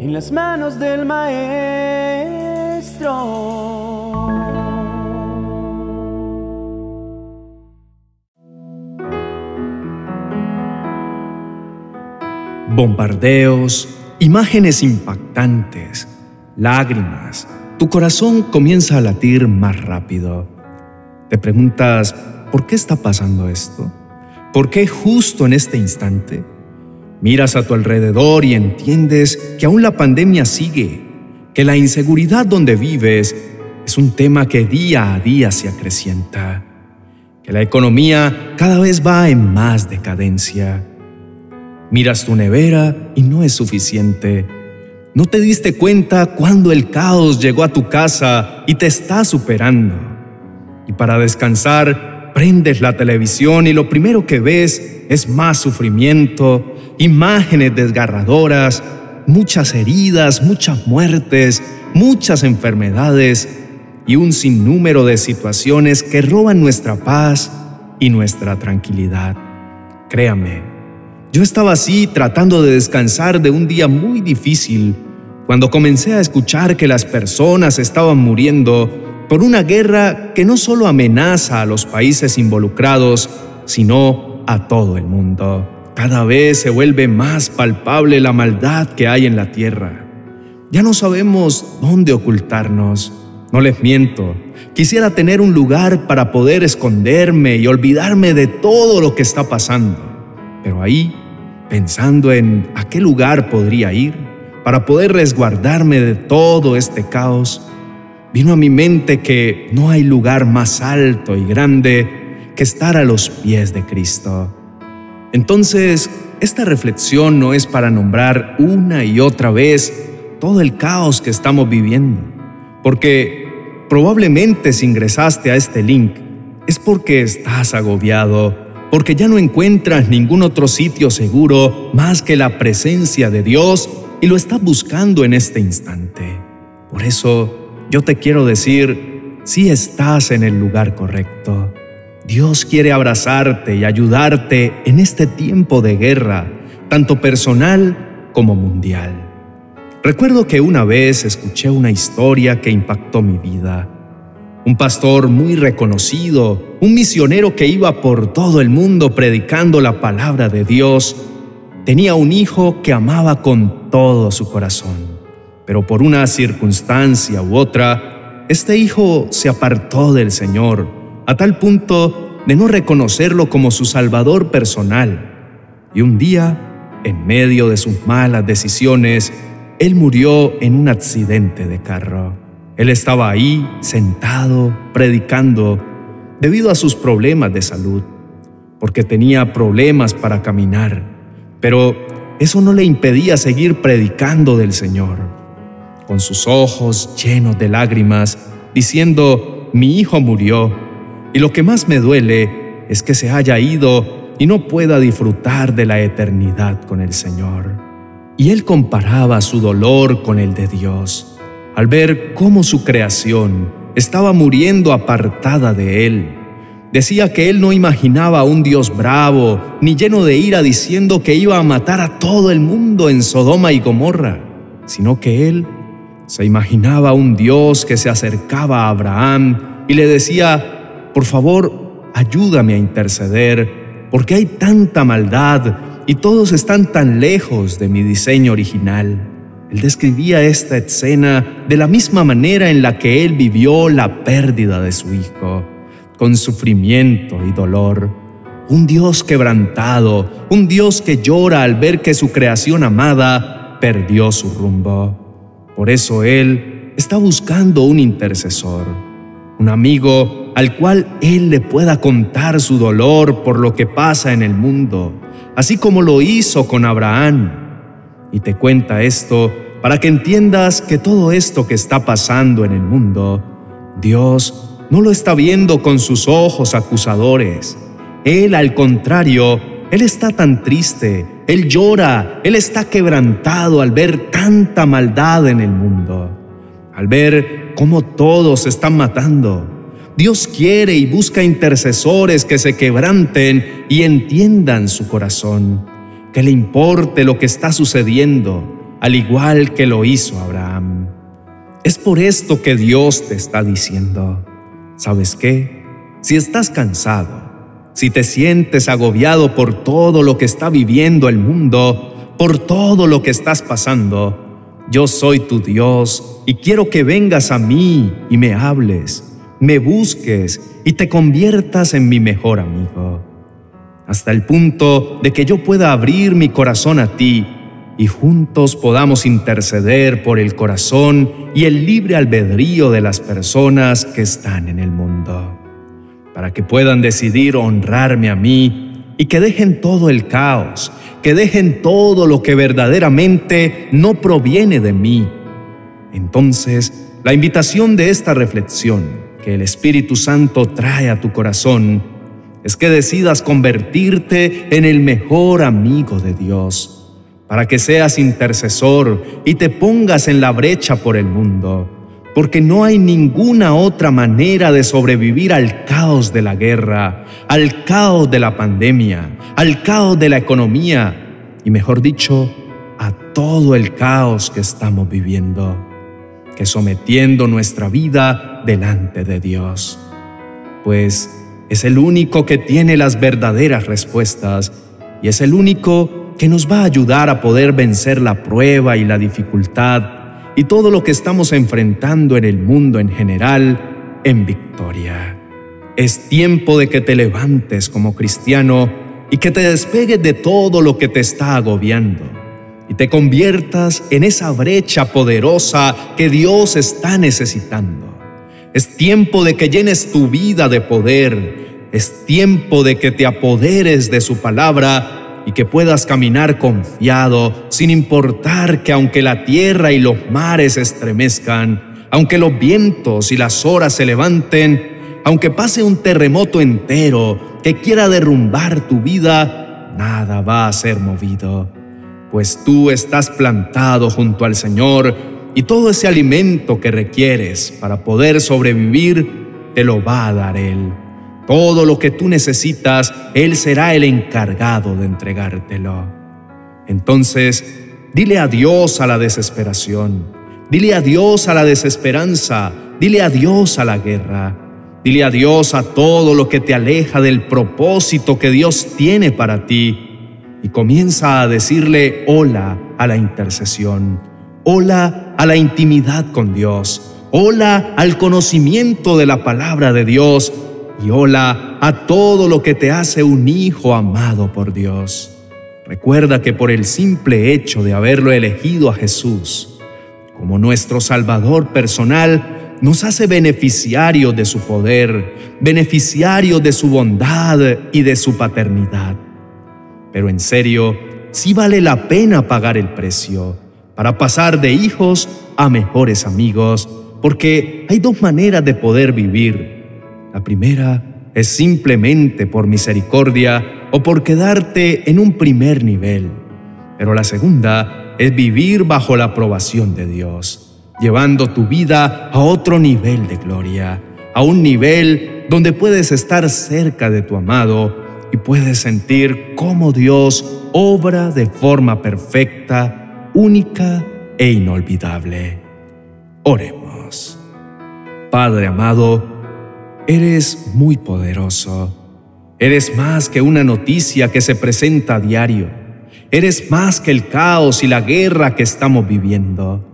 en las manos del Maestro. Bombardeos, imágenes impactantes, lágrimas. Tu corazón comienza a latir más rápido. Te preguntas, ¿por qué está pasando esto? ¿Por qué justo en este instante? Miras a tu alrededor y entiendes que aún la pandemia sigue, que la inseguridad donde vives es un tema que día a día se acrecienta, que la economía cada vez va en más decadencia. Miras tu nevera y no es suficiente. No te diste cuenta cuando el caos llegó a tu casa y te está superando. Y para descansar, prendes la televisión y lo primero que ves es más sufrimiento, imágenes desgarradoras, muchas heridas, muchas muertes, muchas enfermedades y un sinnúmero de situaciones que roban nuestra paz y nuestra tranquilidad. Créame, yo estaba así tratando de descansar de un día muy difícil cuando comencé a escuchar que las personas estaban muriendo por una guerra que no solo amenaza a los países involucrados, sino a todo el mundo. Cada vez se vuelve más palpable la maldad que hay en la tierra. Ya no sabemos dónde ocultarnos. No les miento. Quisiera tener un lugar para poder esconderme y olvidarme de todo lo que está pasando. Pero ahí, pensando en a qué lugar podría ir para poder resguardarme de todo este caos, vino a mi mente que no hay lugar más alto y grande que estar a los pies de Cristo. Entonces, esta reflexión no es para nombrar una y otra vez todo el caos que estamos viviendo, porque probablemente si ingresaste a este link es porque estás agobiado, porque ya no encuentras ningún otro sitio seguro más que la presencia de Dios y lo estás buscando en este instante. Por eso yo te quiero decir, si estás en el lugar correcto. Dios quiere abrazarte y ayudarte en este tiempo de guerra, tanto personal como mundial. Recuerdo que una vez escuché una historia que impactó mi vida. Un pastor muy reconocido, un misionero que iba por todo el mundo predicando la palabra de Dios, tenía un hijo que amaba con todo su corazón. Pero por una circunstancia u otra, este hijo se apartó del Señor a tal punto de no reconocerlo como su salvador personal. Y un día, en medio de sus malas decisiones, él murió en un accidente de carro. Él estaba ahí, sentado, predicando, debido a sus problemas de salud, porque tenía problemas para caminar, pero eso no le impedía seguir predicando del Señor. Con sus ojos llenos de lágrimas, diciendo, mi hijo murió, y lo que más me duele es que se haya ido y no pueda disfrutar de la eternidad con el Señor. Y él comparaba su dolor con el de Dios, al ver cómo su creación estaba muriendo apartada de él. Decía que él no imaginaba a un Dios bravo, ni lleno de ira, diciendo que iba a matar a todo el mundo en Sodoma y Gomorra, sino que él se imaginaba a un Dios que se acercaba a Abraham y le decía, por favor, ayúdame a interceder, porque hay tanta maldad y todos están tan lejos de mi diseño original. Él describía esta escena de la misma manera en la que él vivió la pérdida de su hijo, con sufrimiento y dolor. Un Dios quebrantado, un Dios que llora al ver que su creación amada perdió su rumbo. Por eso Él está buscando un intercesor, un amigo al cual Él le pueda contar su dolor por lo que pasa en el mundo, así como lo hizo con Abraham. Y te cuenta esto para que entiendas que todo esto que está pasando en el mundo, Dios no lo está viendo con sus ojos acusadores. Él, al contrario, Él está tan triste, Él llora, Él está quebrantado al ver tanta maldad en el mundo, al ver cómo todos están matando Dios quiere y busca intercesores que se quebranten y entiendan su corazón, que le importe lo que está sucediendo, al igual que lo hizo Abraham. Es por esto que Dios te está diciendo, ¿sabes qué? Si estás cansado, si te sientes agobiado por todo lo que está viviendo el mundo, por todo lo que estás pasando, yo soy tu Dios y quiero que vengas a mí y me hables, me busques y te conviertas en mi mejor amigo, hasta el punto de que yo pueda abrir mi corazón a ti y juntos podamos interceder por el corazón y el libre albedrío de las personas que están en el mundo, para que puedan decidir honrarme a mí y que dejen todo el caos, que dejen todo lo que verdaderamente no proviene de mí. Entonces, la invitación de esta reflexión que el Espíritu Santo trae a tu corazón es que decidas convertirte en el mejor amigo de Dios para que seas intercesor y te pongas en la brecha por el mundo, porque no hay ninguna otra manera de sobrevivir al caos de la guerra, al caos de la pandemia, al caos de la economía y, mejor dicho, a todo el caos que estamos viviendo, sometiendo nuestra vida delante de Dios. Pues es el único que tiene las verdaderas respuestas y es el único que nos va a ayudar a poder vencer la prueba y la dificultad y todo lo que estamos enfrentando en el mundo en general en victoria. Es tiempo de que te levantes como cristiano y que te despegues de todo lo que te está agobiando y te conviertas en esa brecha poderosa que Dios está necesitando. Es tiempo de que llenes tu vida de poder. Es tiempo de que te apoderes de su palabra y que puedas caminar confiado, sin importar que aunque la tierra y los mares estremezcan, aunque los vientos y las horas se levanten, aunque pase un terremoto entero que quiera derrumbar tu vida, nada va a ser movido, pues tú estás plantado junto al Señor y todo ese alimento que requieres para poder sobrevivir, te lo va a dar Él. Todo lo que tú necesitas, Él será el encargado de entregártelo. Entonces, dile adiós a la desesperación, dile adiós a la desesperanza, dile adiós a la guerra, dile adiós a todo lo que te aleja del propósito que Dios tiene para ti y comienza a decirle hola a la intercesión, hola a la intimidad con Dios, hola al conocimiento de la palabra de Dios y hola a todo lo que te hace un hijo amado por Dios. Recuerda que por el simple hecho de haberlo elegido a Jesús como nuestro Salvador personal, nos hace beneficiarios de su poder, beneficiarios de su bondad y de su paternidad. Pero en serio, sí vale la pena pagar el precio para pasar de hijos a mejores amigos, porque hay dos maneras de poder vivir la primera es simplemente por misericordia o por quedarte en un primer nivel. Pero la segunda es vivir bajo la aprobación de Dios, llevando tu vida a otro nivel de gloria, a un nivel donde puedes estar cerca de tu amado y puedes sentir cómo Dios obra de forma perfecta, única e inolvidable. Oremos. Padre amado, Eres muy poderoso. Eres más que una noticia que se presenta a diario. Eres más que el caos y la guerra que estamos viviendo.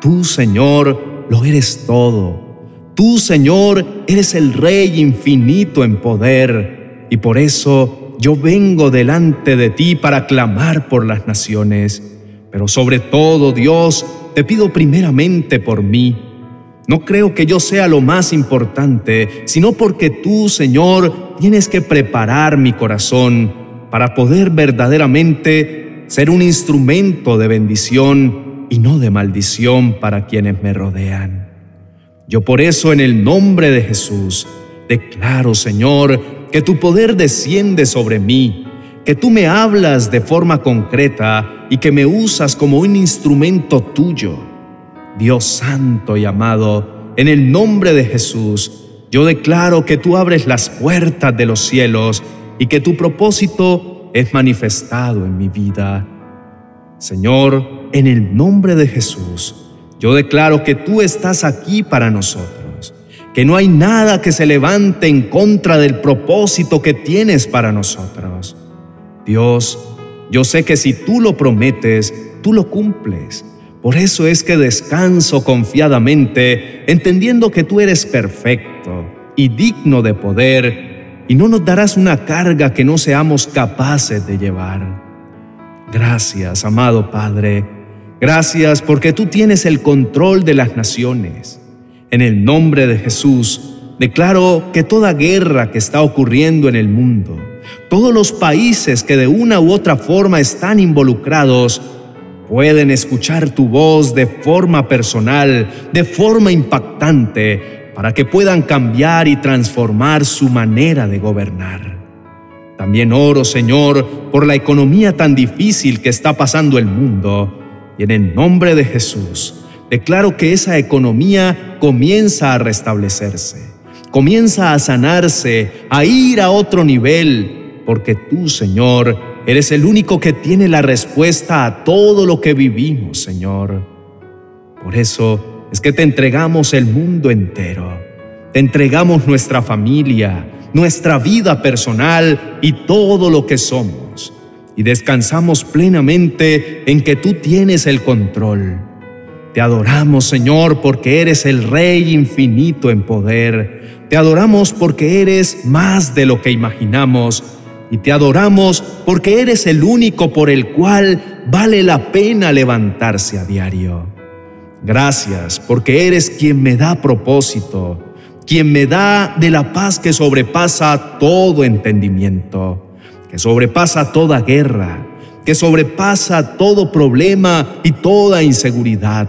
Tú, Señor, lo eres todo. Tú, Señor, eres el Rey infinito en poder. Y por eso yo vengo delante de ti para clamar por las naciones. Pero sobre todo, Dios, te pido primeramente por mí no creo que yo sea lo más importante, sino porque tú, Señor, tienes que preparar mi corazón para poder verdaderamente ser un instrumento de bendición y no de maldición para quienes me rodean. Yo por eso en el nombre de Jesús declaro, Señor, que tu poder desciende sobre mí, que tú me hablas de forma concreta y que me usas como un instrumento tuyo Dios santo y amado, en el nombre de Jesús, yo declaro que tú abres las puertas de los cielos y que tu propósito es manifestado en mi vida. Señor, en el nombre de Jesús, yo declaro que tú estás aquí para nosotros, que no hay nada que se levante en contra del propósito que tienes para nosotros. Dios, yo sé que si tú lo prometes, tú lo cumples. Por eso es que descanso confiadamente, entendiendo que tú eres perfecto y digno de poder, y no nos darás una carga que no seamos capaces de llevar. Gracias, amado Padre. Gracias porque tú tienes el control de las naciones. En el nombre de Jesús, declaro que toda guerra que está ocurriendo en el mundo, todos los países que de una u otra forma están involucrados, pueden escuchar tu voz de forma personal, de forma impactante, para que puedan cambiar y transformar su manera de gobernar. También oro, Señor, por la economía tan difícil que está pasando el mundo. Y en el nombre de Jesús, declaro que esa economía comienza a restablecerse, comienza a sanarse, a ir a otro nivel, porque tú, Señor, eres el único que tiene la respuesta a todo lo que vivimos, Señor. Por eso es que te entregamos el mundo entero, te entregamos nuestra familia, nuestra vida personal y todo lo que somos. Y descansamos plenamente en que tú tienes el control. Te adoramos, Señor, porque eres el Rey infinito en poder. Te adoramos porque eres más de lo que imaginamos. Y te adoramos porque eres el único por el cual vale la pena levantarse a diario. Gracias porque eres quien me da propósito quien me da de la paz que sobrepasa todo entendimiento, que sobrepasa toda guerra, que sobrepasa todo problema y toda inseguridad.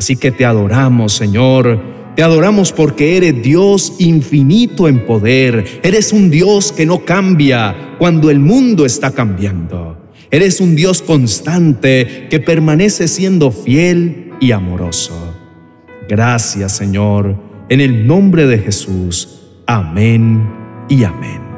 Así que te adoramos, Señor. Te adoramos porque eres Dios infinito en poder. Eres un Dios que no cambia cuando el mundo está cambiando. Eres un Dios constante que permanece siendo fiel y amoroso. Gracias, Señor en el nombre de Jesús. Amén y amén.